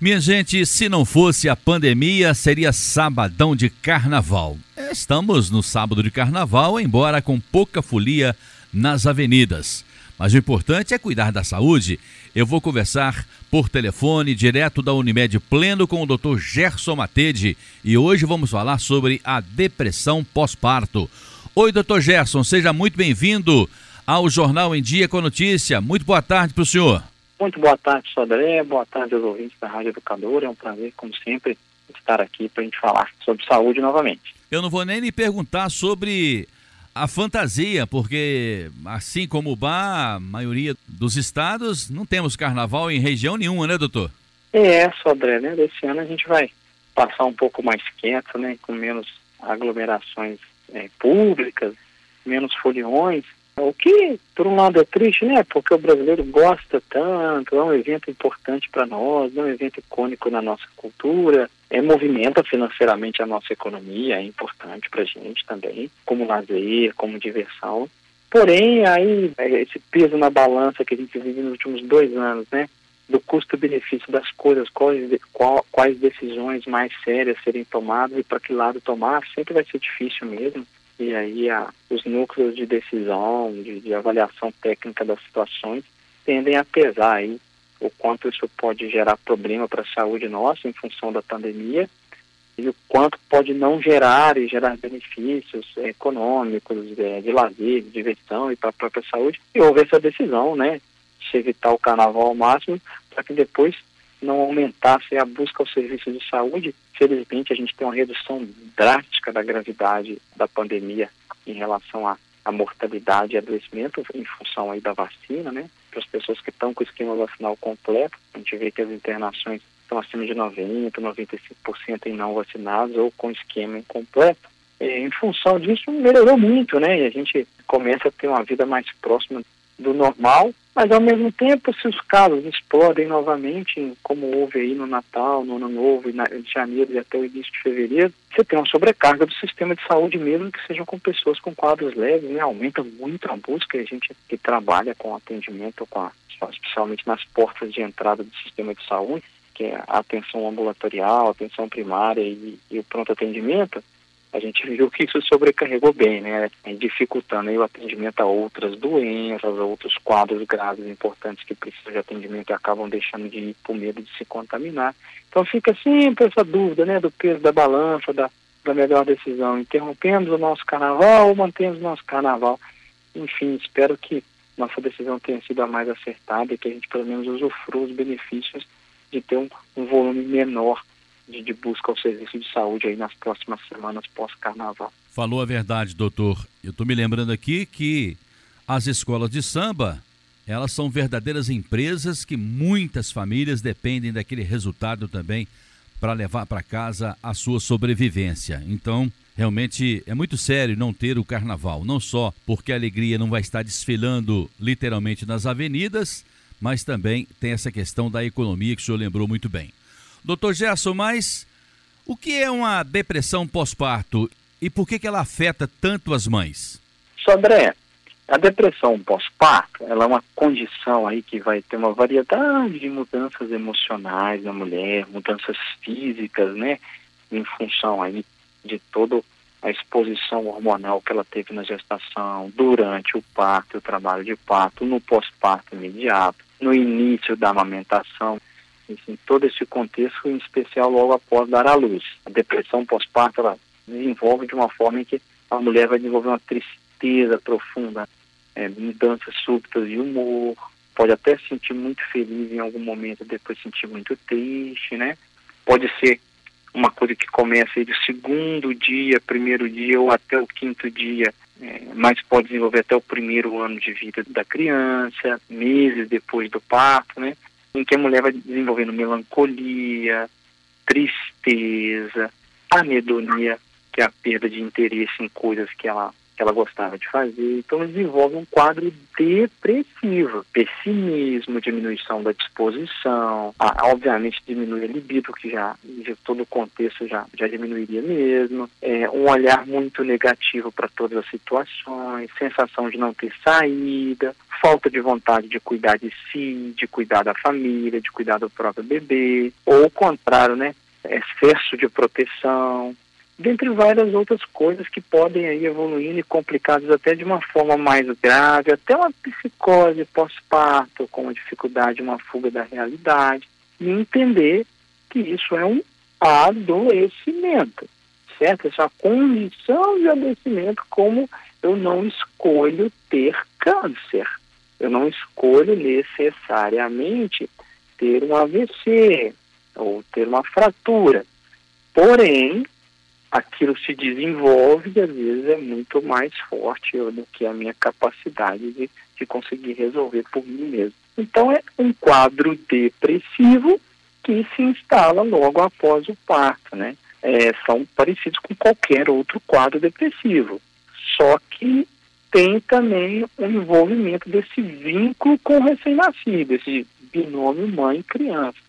Minha gente, se não fosse a pandemia, seria sabadão de carnaval. Estamos no sábado de carnaval, embora com pouca folia nas avenidas. Mas o importante é cuidar da saúde. Eu vou conversar por telefone, direto da Unimed Pleno, com o Dr. Gerson Matede. E hoje vamos falar sobre a depressão pós-parto. Oi, Dr. Gerson, seja muito bem-vindo ao Jornal em Dia com Notícia. Muito boa tarde para o senhor. Muito boa tarde, Sodré. Boa tarde aos ouvintes da Rádio Educadora. É um prazer, como sempre, estar aqui para a gente falar sobre saúde novamente. Eu não vou nem lhe perguntar sobre a fantasia, porque assim como o bar, a maioria dos estados não temos carnaval em região nenhuma, né, doutor? É, Sodré, né? Desse ano a gente vai passar um pouco mais quieto, né? Com menos aglomerações é, públicas, menos foliões. O que, por um lado, é triste, né? Porque o brasileiro gosta tanto, é um evento importante para nós, é um evento icônico na nossa cultura, é, movimenta financeiramente a nossa economia, é importante para a gente também, como lazer, como diversão. Porém, aí, é, esse peso na balança que a gente vive nos últimos dois anos, né? Do custo-benefício das coisas, quais, quais decisões mais sérias serem tomadas e para que lado tomar, sempre vai ser difícil mesmo e aí a, os núcleos de decisão, de, de, avaliação técnica das situações, tendem a pesar aí o quanto isso pode gerar problema para a saúde nossa em função da pandemia e o quanto pode não gerar e gerar benefícios econômicos, é, de lazer, de diversão e para a própria saúde. E houve essa decisão, né, se evitar o carnaval ao máximo, para que depois não aumentasse a busca aos serviços de saúde, felizmente a gente tem uma redução drástica da gravidade da pandemia em relação à, à mortalidade e adoecimento em função aí da vacina, né? Para as pessoas que estão com o esquema vacinal completo, a gente vê que as internações estão acima de 90%, 95% em não vacinados ou com esquema incompleto. E, em função disso, melhorou muito, né? E a gente começa a ter uma vida mais próxima do normal, mas ao mesmo tempo, se os casos explodem novamente, como houve aí no Natal, no Ano Novo, em janeiro e até o início de fevereiro, você tem uma sobrecarga do sistema de saúde mesmo que sejam com pessoas com quadros leves, né? Aumenta muito a busca e a gente que trabalha com atendimento, com a, especialmente nas portas de entrada do sistema de saúde, que é a atenção ambulatorial, a atenção primária e, e o pronto atendimento, a gente viu que isso sobrecarregou bem, né? Dificultando o atendimento a outras doenças, a outros quadros graves importantes que precisam de atendimento e acabam deixando de ir por medo de se contaminar. Então fica sempre essa dúvida, né? Do peso da balança, da, da melhor decisão. Interrompemos o nosso carnaval ou mantemos o nosso carnaval? Enfim, espero que nossa decisão tenha sido a mais acertada e que a gente pelo menos usufrua os benefícios de ter um, um volume menor de, de busca ao serviço de saúde aí nas próximas semanas pós-carnaval. Falou a verdade, doutor. Eu estou me lembrando aqui que as escolas de samba, elas são verdadeiras empresas que muitas famílias dependem daquele resultado também para levar para casa a sua sobrevivência. Então, realmente é muito sério não ter o carnaval, não só porque a alegria não vai estar desfilando literalmente nas avenidas, mas também tem essa questão da economia que o senhor lembrou muito bem. Doutor Gerson, mas o que é uma depressão pós-parto e por que, que ela afeta tanto as mães? Sodré, a depressão pós-parto ela é uma condição aí que vai ter uma variedade de mudanças emocionais na mulher, mudanças físicas, né, em função aí de toda a exposição hormonal que ela teve na gestação, durante o parto, o trabalho de parto, no pós-parto imediato, no início da amamentação enfim, todo esse contexto, em especial logo após dar à luz. A depressão pós-parto, ela desenvolve de uma forma em que a mulher vai desenvolver uma tristeza profunda, é, mudanças súbitas de humor, pode até se sentir muito feliz em algum momento, depois sentir muito triste, né? Pode ser uma coisa que começa aí do segundo dia, primeiro dia ou até o quinto dia, é, mas pode desenvolver até o primeiro ano de vida da criança, meses depois do parto, né? Em que a mulher vai desenvolvendo melancolia, tristeza, anedonia, que é a perda de interesse em coisas que ela que ela gostava de fazer. Então desenvolve um quadro depressivo, pessimismo, diminuição da disposição, ah, obviamente diminui a libido, que já de todo o contexto já, já diminuiria mesmo, é, um olhar muito negativo para todas as situações, sensação de não ter saída, falta de vontade de cuidar de si, de cuidar da família, de cuidar do próprio bebê, ou o contrário, né? Excesso de proteção, dentre várias outras coisas que podem aí evoluindo e complicadas até de uma forma mais grave, até uma psicose pós-parto, com uma dificuldade, uma fuga da realidade, e entender que isso é um adoecimento, certo? Essa condição de adoecimento como eu não escolho ter câncer. Eu não escolho necessariamente ter um AVC ou ter uma fratura. Porém, aquilo se desenvolve e às vezes é muito mais forte do que a minha capacidade de, de conseguir resolver por mim mesmo. Então é um quadro depressivo que se instala logo após o parto, né? É, são parecidos com qualquer outro quadro depressivo. Só que tem também o envolvimento desse vínculo com o recém-nascido, esse binômio mãe-criança.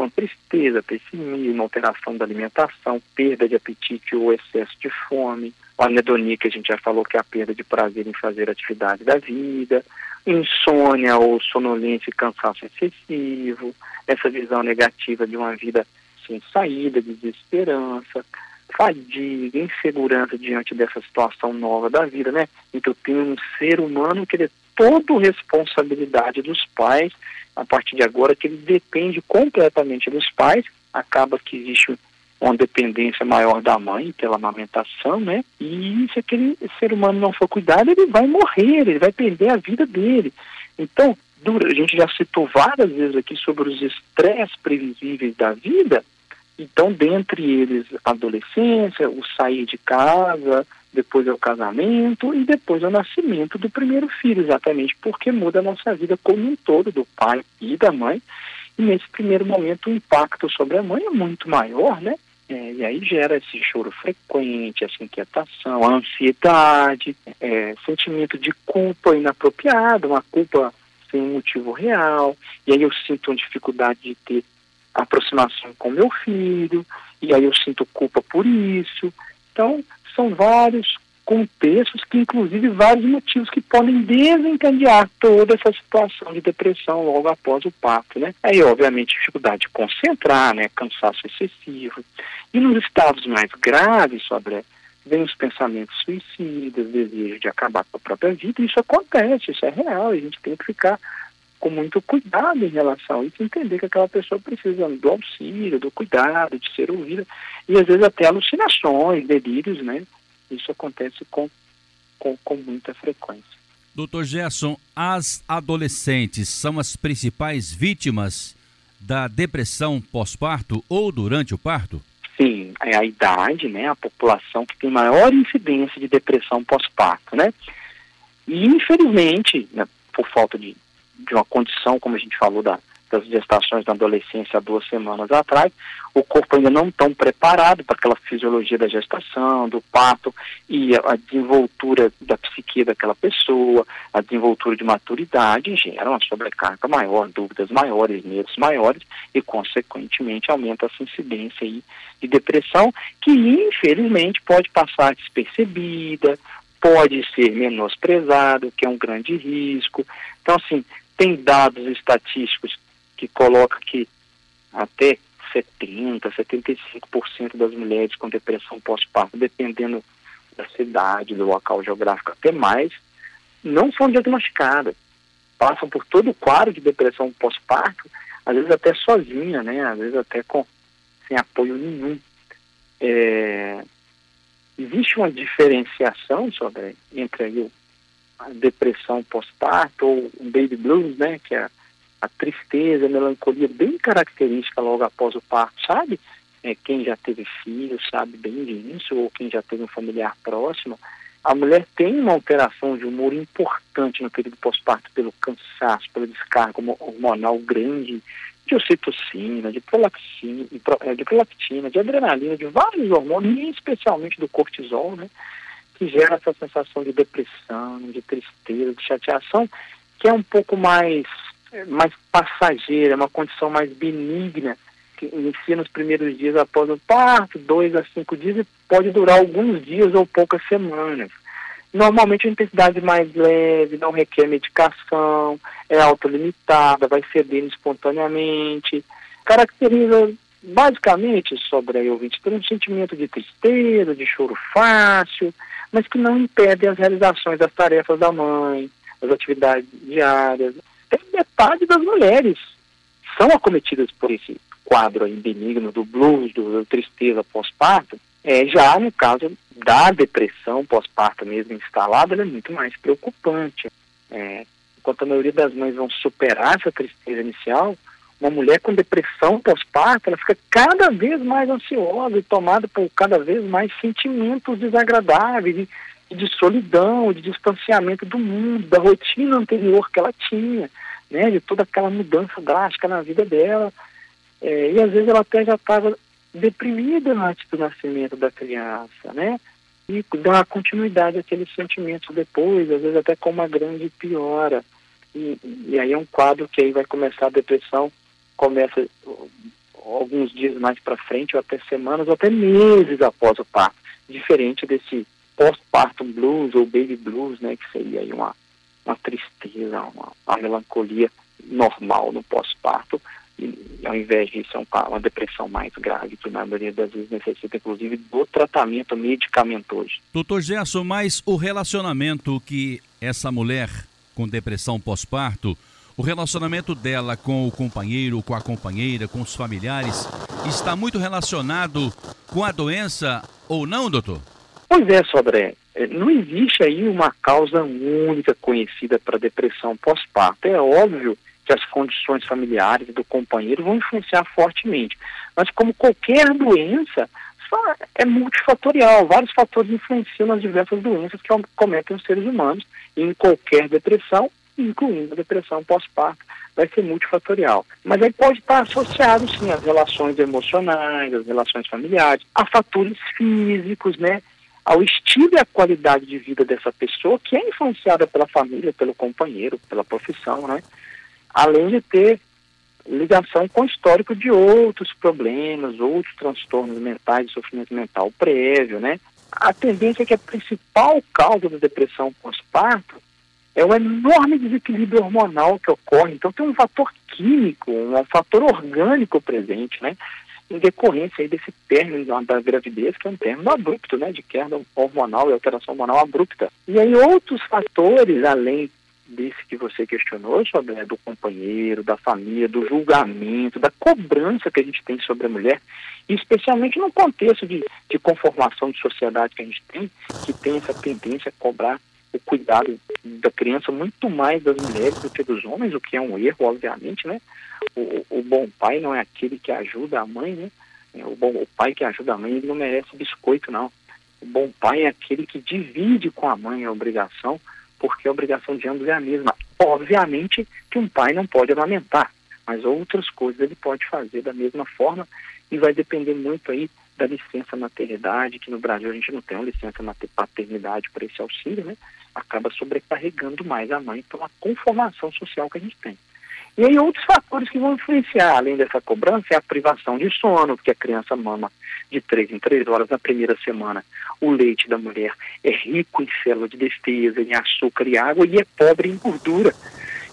Então, tristeza, pessimismo, alteração da alimentação, perda de apetite ou excesso de fome, a anedonia, que a gente já falou que é a perda de prazer em fazer atividade da vida, insônia ou sonolência e cansaço excessivo, essa visão negativa de uma vida sem saída, desesperança, fadiga, insegurança diante dessa situação nova da vida, né? Então tem um ser humano que ele é todo responsabilidade dos pais, a partir de agora que ele depende completamente dos pais, acaba que existe uma dependência maior da mãe pela amamentação, né? E se aquele ser humano não for cuidado, ele vai morrer, ele vai perder a vida dele. Então, a gente já citou várias vezes aqui sobre os estresses previsíveis da vida, então, dentre eles, a adolescência, o sair de casa, depois é o casamento e depois é o nascimento do primeiro filho, exatamente porque muda a nossa vida como um todo, do pai e da mãe. E nesse primeiro momento o impacto sobre a mãe é muito maior, né? É, e aí gera esse choro frequente, essa inquietação, a ansiedade, é, sentimento de culpa inapropriada, uma culpa sem motivo real. E aí eu sinto uma dificuldade de ter aproximação com meu filho, e aí eu sinto culpa por isso. Então, são vários contextos que, inclusive, vários motivos que podem desencadear toda essa situação de depressão logo após o parto, né? Aí, obviamente, dificuldade de concentrar, né? Cansaço excessivo. E nos estados mais graves, sobre vem os pensamentos suicidas, desejo de acabar com a própria vida. Isso acontece, isso é real. A gente tem que ficar com muito cuidado em relação a isso, entender que aquela pessoa precisa do auxílio, do cuidado, de ser ouvida, e às vezes até alucinações, delírios, né? Isso acontece com, com, com muita frequência. Doutor Gerson, as adolescentes são as principais vítimas da depressão pós-parto ou durante o parto? Sim, é a idade, né, a população que tem maior incidência de depressão pós-parto, né? E infelizmente, né, por falta de de uma condição, como a gente falou, da, das gestações da adolescência há duas semanas atrás, o corpo ainda não tão preparado para aquela fisiologia da gestação, do parto e a, a desenvoltura da psique daquela pessoa, a desenvoltura de maturidade gera uma sobrecarga maior, dúvidas maiores, medos maiores e, consequentemente, aumenta essa incidência aí de depressão que, infelizmente, pode passar despercebida, pode ser menosprezado, que é um grande risco. Então, assim, tem dados estatísticos que colocam que até 70%, 75% das mulheres com depressão pós-parto, dependendo da cidade, do local geográfico, até mais, não são diagnosticadas. Passam por todo o quadro de depressão pós-parto, às vezes até sozinha, né? Às vezes até com, sem apoio nenhum. É, existe uma diferenciação sobre, entre o depressão pós-parto ou o baby blues, né, que é a tristeza, a melancolia bem característica logo após o parto, sabe? É, quem já teve filho sabe bem disso, ou quem já teve um familiar próximo. A mulher tem uma alteração de humor importante no período pós-parto pelo cansaço, pela descarga hormonal grande de ocitocina, de prolactina, de, de prolactina, de adrenalina, de vários hormônios, especialmente do cortisol, né? Que gera essa sensação de depressão, de tristeza, de chateação, que é um pouco mais, mais passageira, uma condição mais benigna, que inicia nos primeiros dias após o parto, dois a cinco dias, e pode durar alguns dias ou poucas semanas. Normalmente a intensidade mais leve, não requer medicação, é autolimitada, vai cedendo espontaneamente. Caracteriza basicamente sobre a ouvinte ter um sentimento de tristeza, de choro fácil, mas que não impede as realizações das tarefas da mãe, das atividades diárias. Tem metade das mulheres são acometidas por esse quadro aí benigno do blues, do, da tristeza pós-parto, é, já no caso da depressão pós-parto mesmo instalada, ela é muito mais preocupante. É, enquanto a maioria das mães vão superar essa tristeza inicial, uma mulher com depressão pós-parto, ela fica cada vez mais ansiosa e tomada por cada vez mais sentimentos desagradáveis de, de solidão, de distanciamento do mundo, da rotina anterior que ela tinha, né, de toda aquela mudança drástica na vida dela. É, e às vezes ela até já estava deprimida antes do nascimento da criança, né? E dá continuidade àqueles sentimentos depois, às vezes até com uma grande piora. E, e aí é um quadro que aí vai começar a depressão, começa alguns dias mais para frente, ou até semanas, ou até meses após o parto. Diferente desse pós-parto blues ou baby blues, né? Que seria aí uma, uma tristeza, uma, uma melancolia normal no pós-parto, e ao invés disso, é uma depressão mais grave, que na maioria das vezes necessita, inclusive, do tratamento medicamentoso. Doutor Gerson, mas o relacionamento que essa mulher com depressão pós-parto, o relacionamento dela com o companheiro, com a companheira, com os familiares, está muito relacionado com a doença ou não, doutor? Pois é, Sodré. É, não existe aí uma causa única conhecida para depressão pós-parto. É óbvio que as condições familiares do companheiro vão influenciar fortemente. Mas como qualquer doença, é multifatorial. Vários fatores influenciam nas diversas doenças que cometem os seres humanos. E em qualquer depressão, incluindo a depressão pós-parto, vai ser multifatorial. Mas aí pode estar associado, sim, às relações emocionais, às relações familiares, a fatores físicos, né? ao estilo e à qualidade de vida dessa pessoa, que é influenciada pela família, pelo companheiro, pela profissão, né? além de ter ligação com o histórico de outros problemas, outros transtornos mentais sofrimento mental prévio, né? A tendência é que a principal causa da depressão pós-parto é o enorme desequilíbrio hormonal que ocorre. Então tem um fator químico, um fator orgânico presente, né? Em decorrência aí desse término da gravidez, que é um término abrupto, né? De queda hormonal e alteração hormonal abrupta. E aí outros fatores, além desse que você questionou, sobre né, do companheiro, da família, do julgamento, da cobrança que a gente tem sobre a mulher, especialmente no contexto de, de conformação de sociedade que a gente tem, que tem essa tendência a cobrar o cuidado da criança muito mais das mulheres do que dos homens, o que é um erro, obviamente, né? O, o bom pai não é aquele que ajuda a mãe, né? O, bom, o pai que ajuda a mãe, ele não merece biscoito, não. O bom pai é aquele que divide com a mãe a obrigação, porque a obrigação de ambos é a mesma. Obviamente que um pai não pode amamentar, mas outras coisas ele pode fazer da mesma forma e vai depender muito aí da licença maternidade, que no Brasil a gente não tem uma licença paternidade para esse auxílio, né? Acaba sobrecarregando mais a mãe pela conformação social que a gente tem. E aí outros fatores que vão influenciar, além dessa cobrança, é a privação de sono, porque a criança mama de três em três horas na primeira semana. O leite da mulher é rico em célula de defesa, em açúcar e água, e é pobre em gordura.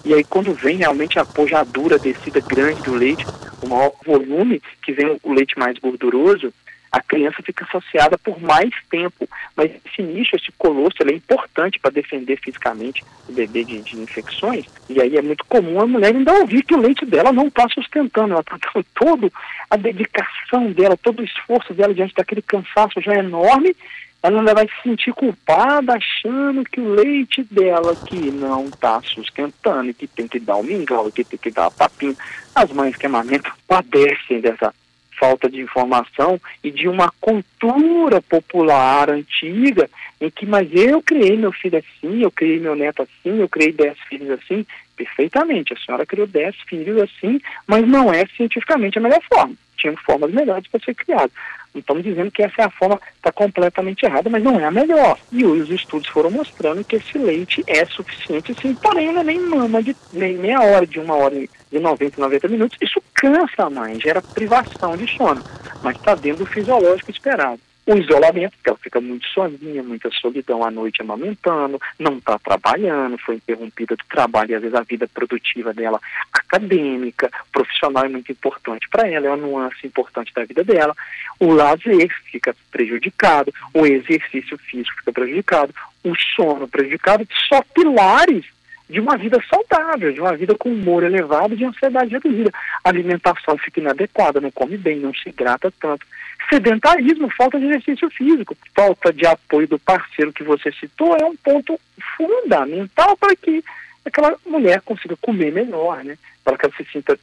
E aí quando vem realmente a pojadura, a descida grande do leite, o maior volume, que vem o leite mais gorduroso, a criança fica associada por mais tempo. Mas esse nicho, esse colosso, ele é importante para defender fisicamente o bebê de, de, infecções. E aí é muito comum a mulher ainda ouvir que o leite dela não está sustentando. Ela está dando toda a dedicação dela, todo o esforço dela diante daquele cansaço já enorme. Ela ainda vai se sentir culpada achando que o leite dela que não está sustentando, que tem que dar o mingau, que tem que dar a papinha. As mães que amamentam padecem dessa falta de informação e de uma cultura popular antiga em que, mas eu criei meu filho assim, eu criei meu neto assim, eu criei dez filhos assim, perfeitamente, a senhora criou dez filhos assim, mas não é cientificamente a melhor forma. Tinha formas melhores para ser criado. Estamos dizendo que essa é a forma está completamente errada, mas não é a melhor. E os estudos foram mostrando que esse leite é suficiente, sim, porém não é nem mama de nem meia hora, de uma hora de 90, 90 minutos. Isso cansa a mãe, gera privação de sono, mas está dentro do fisiológico esperado. O isolamento, porque ela fica muito sozinha, muita solidão à noite amamentando, não está trabalhando, foi interrompida do trabalho e às vezes a vida produtiva dela, acadêmica, profissional é muito importante para ela, é uma nuance importante da vida dela. O lazer fica prejudicado, o exercício físico fica prejudicado, o sono prejudicado, só pilares de uma vida saudável, de uma vida com humor elevado, de ansiedade reduzida. A alimentação fica inadequada, não come bem, não se hidrata tanto. Sedentarismo, falta de exercício físico, falta de apoio do parceiro que você citou é um ponto fundamental para que aquela mulher consiga comer melhor, né? Para que ela se sinta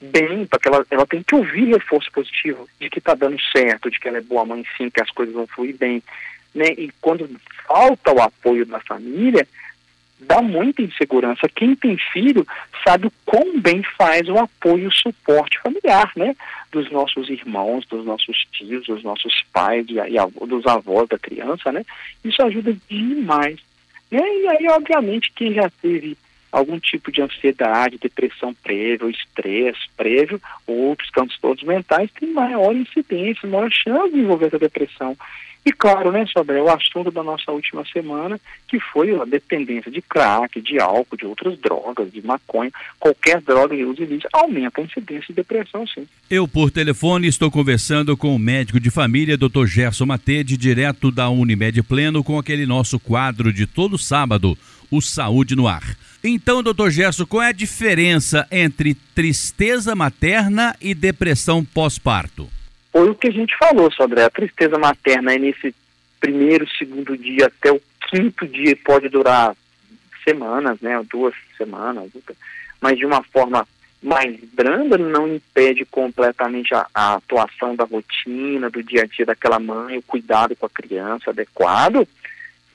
bem, para que ela, ela tem que ouvir reforço positivo de que está dando certo, de que ela é boa mãe sim, que as coisas vão fluir bem. Né? E quando falta o apoio da família, dá muita insegurança. Quem tem filho sabe o quão bem faz o apoio e o suporte familiar, né? Dos nossos irmãos, dos nossos tios, dos nossos pais e, e dos avós da criança, né? Isso ajuda demais. E aí, obviamente, quem já teve algum tipo de ansiedade, depressão prévia, estresse prévio, ou outros transtornos mentais, tem maior incidência, maior chance de envolver essa depressão. E claro, né, sobre o assunto da nossa última semana, que foi a dependência de crack, de álcool, de outras drogas, de maconha, qualquer droga de uso ilícito, aumenta a incidência de depressão, sim. Eu, por telefone, estou conversando com o médico de família, Dr. Gerson Matede, direto da Unimed Pleno, com aquele nosso quadro de todo sábado, o Saúde no Ar. Então, doutor Gerson, qual é a diferença entre tristeza materna e depressão pós-parto? Foi o que a gente falou, sobre A tristeza materna é nesse primeiro, segundo dia até o quinto dia, pode durar semanas, né? Duas semanas, mas de uma forma mais branda não impede completamente a, a, atuação da rotina, do dia a dia daquela mãe, o cuidado com a criança adequado.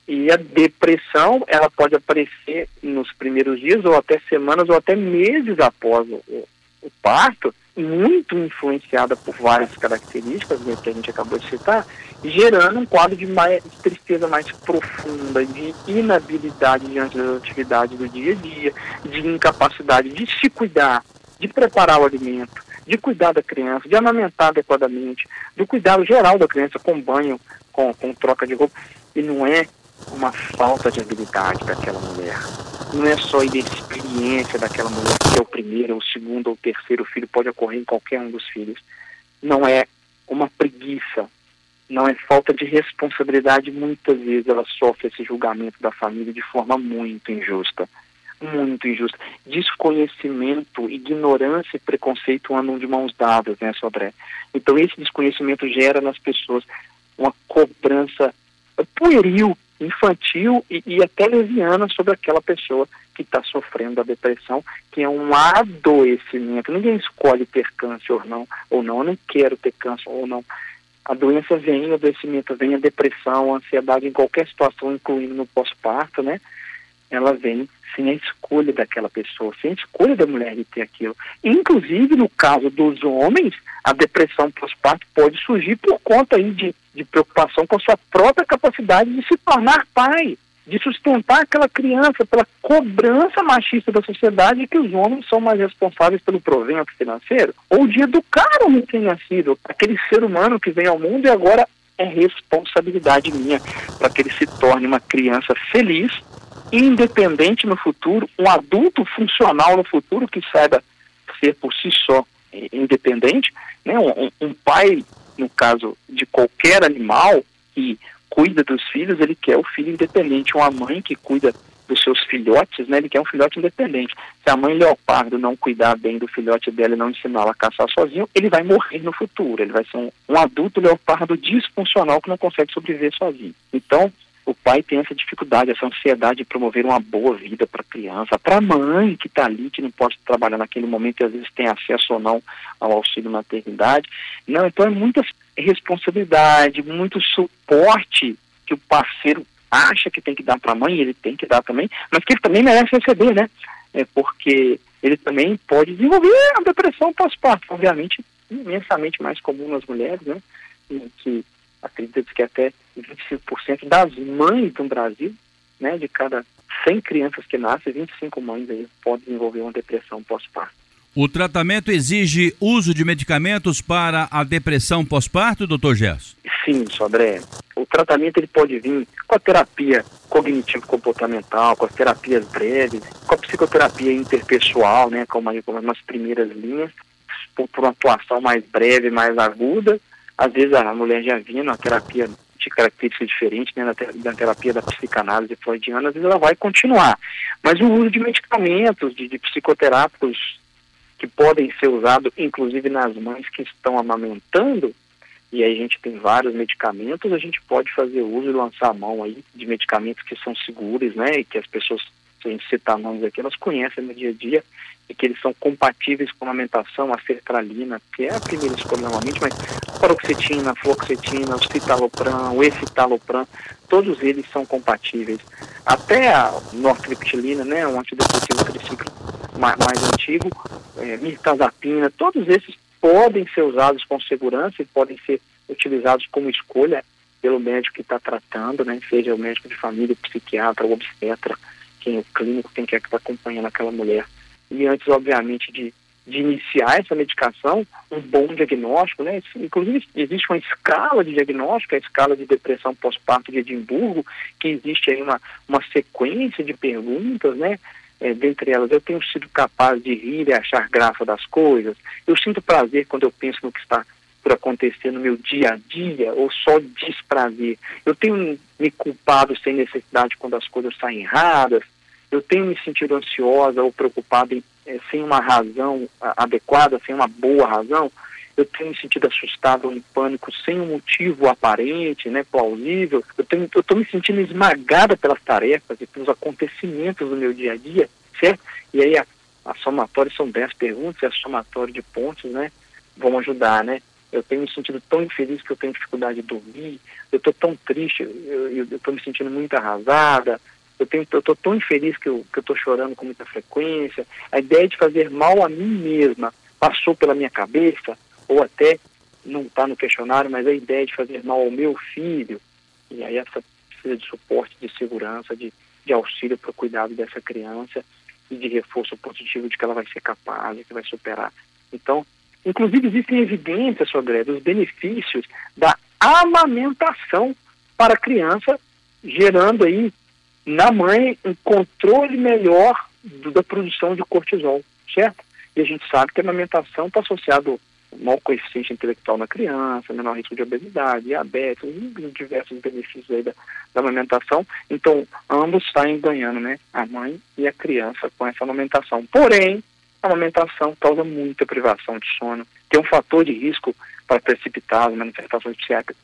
E a depressão, ela pode aparecer nos primeiros dias, ou até semanas, ou até meses após o, o parto, muito influenciada por várias características né, que a gente acabou de citar, gerando um quadro de, mais, de tristeza mais profunda, de inabilidade diante das atividades do dia a dia, de incapacidade de se cuidar, de preparar o alimento, de cuidar da criança, de amamentar adequadamente, do cuidado geral da criança com banho, com, com troca de roupa. E não é uma falta de habilidade daquela mulher. Não é só inexperiência daquela mulher que é o primeiro, o segundo ou o terceiro filho, pode ocorrer em qualquer um dos filhos. Não é uma preguiça, não é falta de responsabilidade. Muitas vezes ela sofre esse julgamento da família de forma muito injusta. Muito injusta. Desconhecimento, ignorância e preconceito andam de mãos dadas, né, Sodré? Então, esse desconhecimento gera nas pessoas uma cobrança pueril infantil e, e até leviana sobre aquela pessoa que está sofrendo da depressão, que é um adoecimento. Ninguém escolhe ter câncer ou não, ou não, eu não quero ter câncer ou não. A doença vem, o adoecimento vem, a depressão, a ansiedade em qualquer situação, incluindo no pós-parto, né? Ela vem sem a escolha daquela pessoa, sem a escolha da mulher de ter aquilo. Inclusive, no caso dos homens, a depressão pós-parto pode surgir por conta aí de, de preocupação com a sua própria capacidade de se tornar pai, de sustentar aquela criança, pela cobrança machista da sociedade que os homens são mais responsáveis pelo provento financeiro, ou de educar o recém-nascido, aquele ser humano que vem ao mundo e agora é responsabilidade minha para que ele se torne uma criança feliz independente no futuro, um adulto funcional no futuro que saiba ser por si só independente, né? um, um pai, no caso de qualquer animal que cuida dos filhos, ele quer o filho independente, uma mãe que cuida dos seus filhotes, né, ele quer um filhote independente. Se a mãe leopardo não cuidar bem do filhote dela e não ensiná-la a caçar sozinho, ele vai morrer no futuro. Ele vai ser um, um adulto leopardo disfuncional que não consegue sobreviver sozinho. Então, o pai tem essa dificuldade, essa ansiedade de promover uma boa vida para a criança, para a mãe que está ali, que não pode trabalhar naquele momento e às vezes tem acesso ou não ao auxílio maternidade. Não, então é muita responsabilidade, muito suporte que o parceiro acha que tem que dar para a mãe, ele tem que dar também, mas que ele também merece receber, né? É porque ele também pode desenvolver a depressão pós-parto, obviamente imensamente mais comum nas mulheres, né? Que acredita que até 25% das mães do Brasil, né, de cada 100 crianças que nascem, 25 mães aí podem desenvolver uma depressão pós-parto. O tratamento exige uso de medicamentos para a depressão pós-parto, doutor Gerson? Sim, Sodré. O tratamento ele pode vir com a terapia cognitivo-comportamental, com as terapias breves, com a psicoterapia interpessoal, né, como como nas primeiras linhas, por, por uma atuação mais breve, mais aguda. Às vezes a mulher já vinha na terapia de características diferentes, né, na, terapia da psicanálise freudiana, às vezes ela vai continuar. Mas o uso de medicamentos, de, de psicoterápicos que podem ser usados, inclusive nas mães que estão amamentando, e aí a gente tem vários medicamentos, a gente pode fazer uso e lançar a mão aí de medicamentos que são seguros, né, e que as pessoas, se a gente citar nomes aqui, elas conhecem no dia a dia, e que eles são compatíveis com a amamentação, a sertralina, que é a primeira escolha normalmente, mas paroxetina, fluoxetina, o citalopram, o escitalopram, todos eles são compatíveis. Até a nortriptilina, né, um antidepressivo triciclo mais, mais antigo, é, mirtazapina, todos esses podem ser usados com segurança e podem ser utilizados como escolha pelo médico que está tratando, né, seja o médico de família, o psiquiatra, o obstetra, quem é clínico, quem quer que está acompanhando aquela mulher e antes, obviamente, de, de iniciar essa medicação, um bom diagnóstico, né? Inclusive, existe uma escala de diagnóstico, a escala de depressão pós-parto de Edimburgo, que existe aí uma, uma sequência de perguntas, né? É, dentre elas, eu tenho sido capaz de rir e achar graça das coisas, eu sinto prazer quando eu penso no que está por acontecer no meu dia a dia, ou só desprazer. Eu tenho me culpado sem necessidade quando as coisas saem erradas, eu tenho me sentido ansiosa ou preocupada é, sem uma razão adequada, sem uma boa razão, eu tenho me sentido assustado ou em pânico sem um motivo aparente, né, plausível, eu estou me sentindo esmagada pelas tarefas e pelos acontecimentos do meu dia a dia, certo? E aí a, a somatória são 10 perguntas e a somatória de pontos, né, vão ajudar, né? Eu tenho me sentido tão infeliz que eu tenho dificuldade de dormir, eu estou tão triste, eu estou me sentindo muito arrasada, eu tenho, eu estou tão infeliz que eu estou chorando com muita frequência. A ideia de fazer mal a mim mesma passou pela minha cabeça, ou até não está no questionário, mas a ideia de fazer mal ao meu filho. E aí essa precisa de suporte, de segurança, de, de auxílio para o cuidado dessa criança e de reforço positivo de que ela vai ser capaz, que vai superar. Então, inclusive existem evidências sobre os benefícios da amamentação para a criança, gerando aí na mãe um controle melhor do, da produção de cortisol, certo? E a gente sabe que a amamentação está associado ao maior coeficiente intelectual na criança, menor risco de obesidade, diabetes, diversos benefícios aí da, da amamentação. Então, ambos saem ganhando, né? A mãe e a criança com essa amamentação. Porém, a amamentação causa muita privação de sono, tem um fator de risco para precipitar as manifestações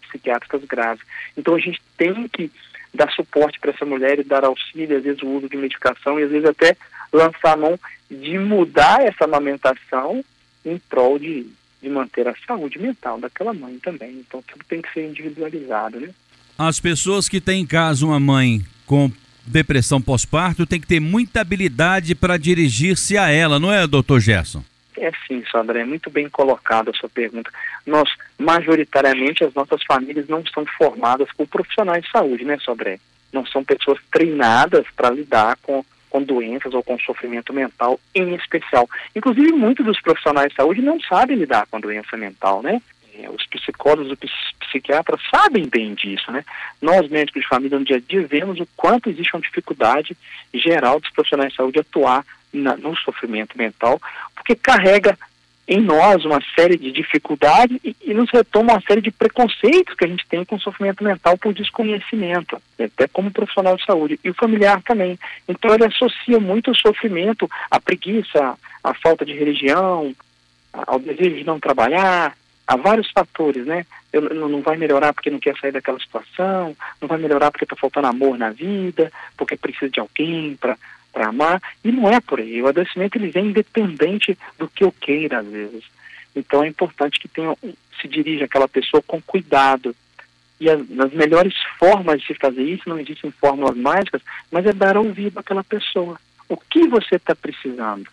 psiquiátricas graves. Então, a gente tem que dar suporte para essa mulher e dar auxílio, às vezes o uso de medicação e às vezes até lançar a mão de mudar essa amamentação em prol de, de manter a saúde mental daquela mãe também. Então tudo tem que ser individualizado, né? As pessoas que têm em casa uma mãe com depressão pós-parto têm que ter muita habilidade para dirigir-se a ela, não é, doutor Gerson? É sim, Sandra, é muito bem colocada a sua pergunta. Nós, majoritariamente, as nossas famílias não são formadas por profissionais de saúde, né, Sandré? Não são pessoas treinadas para lidar com, com doenças ou com sofrimento mental em especial. Inclusive, muitos dos profissionais de saúde não sabem lidar com doença mental, né? É, os psicólogos, os psiquiatras sabem bem disso, né? Nós, médicos de família, no dia a dia, vemos o quanto existe uma dificuldade geral dos profissionais de saúde atuar na, no sofrimento mental, porque carrega em nós uma série de dificuldades e, e, nos retoma uma série de preconceitos que a gente tem com sofrimento mental por desconhecimento, até como profissional de saúde, e o familiar também. Então ele associa muito o sofrimento à preguiça, à falta de religião, ao desejo de não trabalhar, há vários fatores, né? Eu, não vai melhorar porque não quer sair daquela situação, não vai melhorar porque está faltando amor na vida, porque precisa de alguém para para amar, e não é por aí. O adoecimento ele vem independente do que eu queira, às vezes. Então é importante que tenha, se dirija aquela pessoa com cuidado. E as, as melhores formas de se fazer isso, não existem fórmulas mágicas, mas é dar ouvido àquela pessoa. O que você está precisando?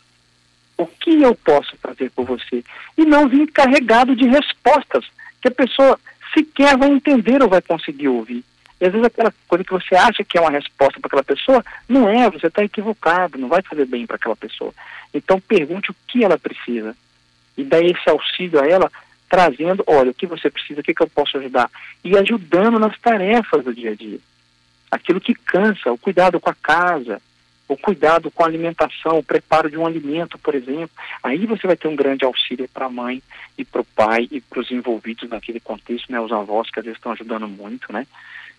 O que eu posso fazer por você? E não vir carregado de respostas que a pessoa sequer vai entender ou vai conseguir ouvir. E às vezes aquela coisa que você acha que é uma resposta para aquela pessoa, não é, você está equivocado, não vai fazer bem para aquela pessoa. Então pergunte o que ela precisa. E dá esse auxílio a ela, trazendo, olha, o que você precisa, o que, que eu posso ajudar? E ajudando nas tarefas do dia a dia. Aquilo que cansa, o cuidado com a casa, o cuidado com a alimentação, o preparo de um alimento, por exemplo. Aí você vai ter um grande auxílio para a mãe e para o pai e para os envolvidos naquele contexto, né, os avós que às vezes estão ajudando muito, né?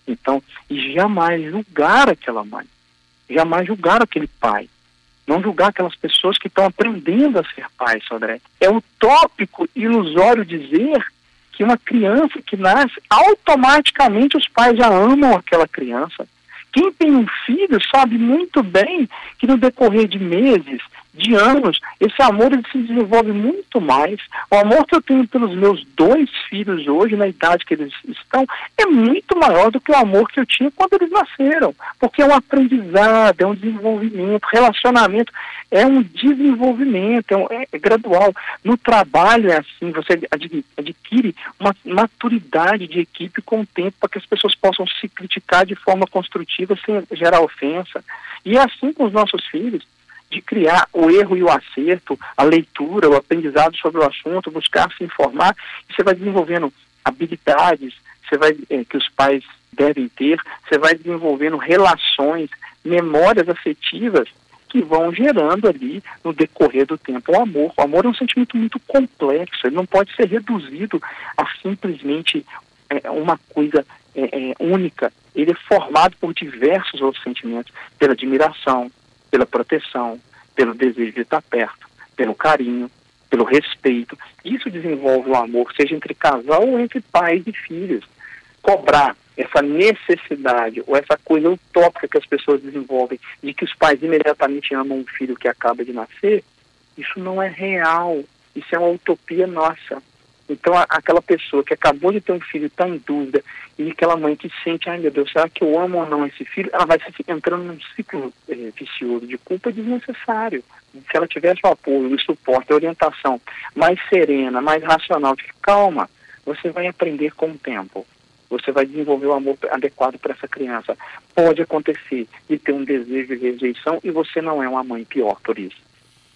Então, e jamais julgar aquela mãe, jamais julgar aquele pai, não julgar aquelas pessoas que estão aprendendo a ser pais, Sodré. É utópico, ilusório dizer que uma criança que nasce, automaticamente os pais já amam aquela criança. Quem tem um filho sabe muito bem que no decorrer de meses, de anos, esse amor ele se desenvolve muito mais. O amor que eu tenho pelos meus dois filhos hoje, na idade que eles estão, é muito maior do que o amor que eu tinha quando eles nasceram. Porque é um aprendizado, é um desenvolvimento, relacionamento é um desenvolvimento, é, um, é gradual. No trabalho é assim, você adquire uma maturidade de equipe com o tempo para que as pessoas possam se criticar de forma construtiva sem gerar ofensa. E é assim com os nossos filhos de criar o erro e o acerto, a leitura, o aprendizado sobre o assunto, buscar se informar, e você vai desenvolvendo habilidades, você vai é, que os pais devem ter, você vai desenvolvendo relações, memórias afetivas que vão gerando ali no decorrer do tempo o amor. O amor é um sentimento muito complexo, ele não pode ser reduzido a simplesmente é, uma coisa é, é, única. Ele é formado por diversos outros sentimentos, pela admiração, pela proteção, pelo desejo de estar perto, pelo carinho, pelo respeito. Isso desenvolve o amor, seja entre casal ou entre pais e filhos. Cobrar essa necessidade ou essa coisa utópica que as pessoas desenvolvem de que os pais imediatamente amam um filho que acaba de nascer, isso não é real. Isso é uma utopia nossa. Então, a, aquela pessoa que acabou de ter um filho está em dúvida, e aquela mãe que sente, ai meu Deus, será que eu amo ou não esse filho? Ela vai entrando num ciclo eh, vicioso de culpa desnecessário. Se ela tivesse o apoio, o suporte, a orientação mais serena, mais racional, de calma, você vai aprender com o tempo. Você vai desenvolver o amor adequado para essa criança. Pode acontecer de ter um desejo de rejeição e você não é uma mãe pior por isso.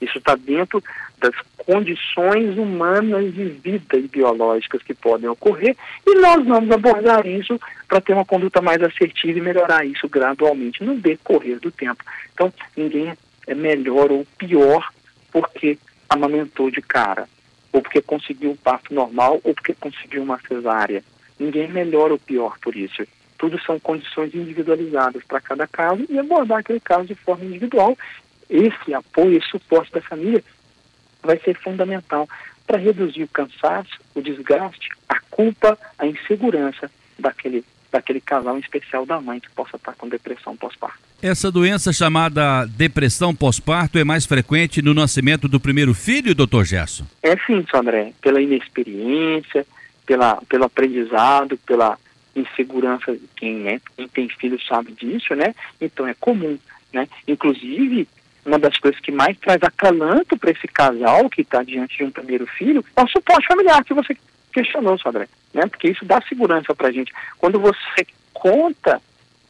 Isso está dentro das condições humanas de vida e biológicas que podem ocorrer e nós vamos abordar isso para ter uma conduta mais assertiva e melhorar isso gradualmente no decorrer do tempo. Então, ninguém é melhor ou pior porque amamentou de cara, ou porque conseguiu um parto normal, ou porque conseguiu uma cesárea. Ninguém é melhor ou pior por isso. Tudo são condições individualizadas para cada caso e abordar aquele caso de forma individual esse apoio, esse suporte da família vai ser fundamental para reduzir o cansaço, o desgaste, a culpa, a insegurança daquele, daquele casal, em especial da mãe que possa estar com depressão pós-parto. Essa doença chamada depressão pós-parto é mais frequente no nascimento do primeiro filho, doutor Gerson? É sim, André, pela inexperiência, pela, pelo aprendizado, pela insegurança, quem, é, quem tem filho sabe disso, né? Então é comum, né? Inclusive, uma das coisas que mais traz acalanto para esse casal que está diante de um primeiro filho é o suporte familiar que você questionou, Sodré, né? Porque isso dá segurança para a gente. Quando você conta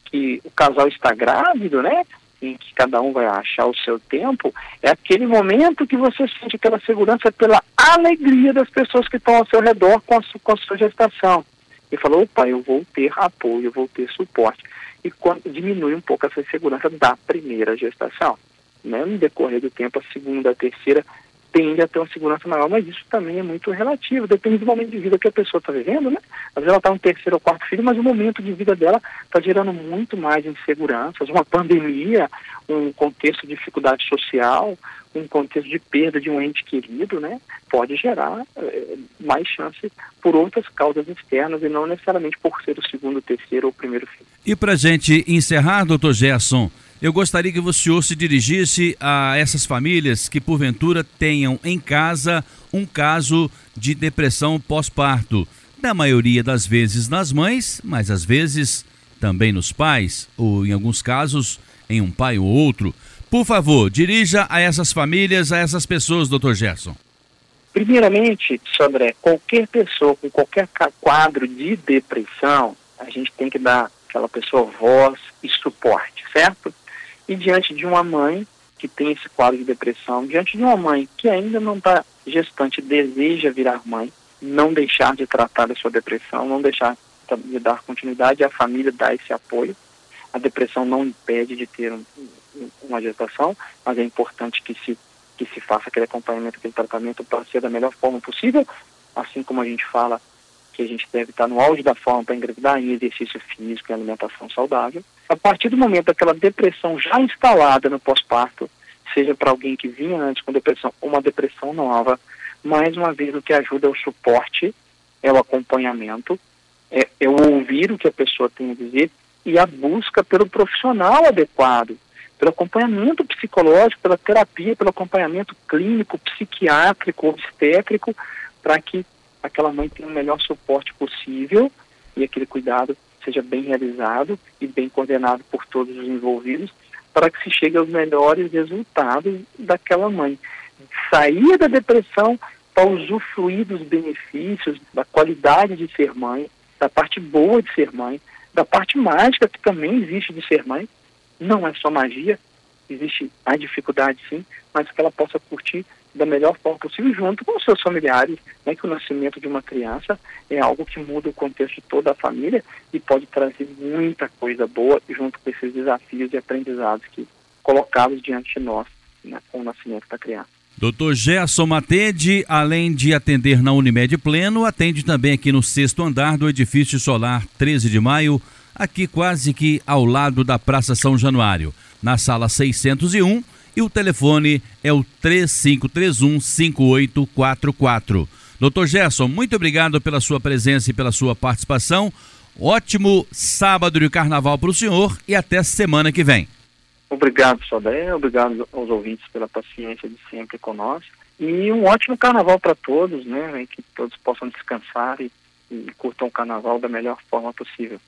que o casal está grávido, né? Em que cada um vai achar o seu tempo, é aquele momento que você sente aquela segurança pela alegria das pessoas que estão ao seu redor com a, com a sua gestação. E falou, opa, eu vou ter apoio, eu vou ter suporte. E quando diminui um pouco essa insegurança da primeira gestação né, no decorrer do tempo, a segunda, a terceira, tende a ter uma segurança maior, mas isso também é muito relativo, depende do momento de vida que a pessoa está vivendo, né? Às vezes ela está no terceiro ou quarto filho, mas o momento de vida dela está gerando muito mais inseguranças, uma pandemia, um contexto de dificuldade social, um contexto de perda de um ente querido, né? Pode gerar é, mais chance por outras causas externas e não necessariamente por ser o segundo, terceiro ou primeiro filho. E para gente encerrar, doutor Gerson, eu gostaria que o senhor se dirigisse a essas famílias que, porventura, tenham em casa um caso de depressão pós-parto. Na maioria das vezes nas mães, mas às vezes também nos pais, ou em alguns casos em um pai ou outro. Por favor, dirija a essas famílias, a essas pessoas, doutor Gerson. Primeiramente, Sandré, qualquer pessoa com qualquer quadro de depressão, a gente tem que dar aquela pessoa voz e suporte, certo? E diante de uma mãe que tem esse quadro de depressão, diante de uma mãe que ainda não está gestante, deseja virar mãe, não deixar de tratar da sua depressão, não deixar de dar continuidade, a família dá esse apoio. A depressão não impede de ter um, uma gestação, mas é importante que se, que se faça aquele acompanhamento, aquele tratamento para ser da melhor forma possível, assim como a gente fala a gente deve estar no auge da forma para engravidar em exercício físico e alimentação saudável. A partir do momento daquela depressão já instalada no pós-parto, seja para alguém que vinha antes com depressão ou uma depressão nova, mais uma vez o que ajuda é o suporte, é o acompanhamento, é, é ouvir o que a pessoa tem a dizer e a busca pelo profissional adequado, pelo acompanhamento psicológico, pela terapia, pelo acompanhamento clínico, psiquiátrico, obstétrico, para que aquela mãe tenha o melhor suporte possível e aquele cuidado seja bem realizado e bem coordenado por todos os envolvidos para que se chegue aos melhores resultados daquela mãe. Sair da depressão para usufruir dos benefícios, da qualidade de ser mãe, da parte boa de ser mãe, da parte mágica que também existe de ser mãe. Não é só magia, existe a dificuldade sim, mas que ela possa curtir da melhor forma possível junto com os seus familiares, né, que o nascimento de uma criança é algo que muda o contexto de toda a família e pode trazer muita coisa boa junto com esses desafios e aprendizados que colocados diante de nós né, com o nascimento da criança. Doutor Gerson Matede, além de atender na Unimed Pleno, atende também aqui no sexto andar do edifício solar 13 de maio, aqui quase que ao lado da Praça São Januário, na sala 601 e o telefone é o 3531 5844. Doutor Gerson, muito obrigado pela sua presença e pela sua participação. Ótimo sábado de carnaval para o senhor e até semana que vem. Obrigado, Sodé. Obrigado aos ouvintes pela paciência de sempre conosco. E um ótimo carnaval para todos, né? Que todos possam descansar e, e curtam o carnaval da melhor forma possível.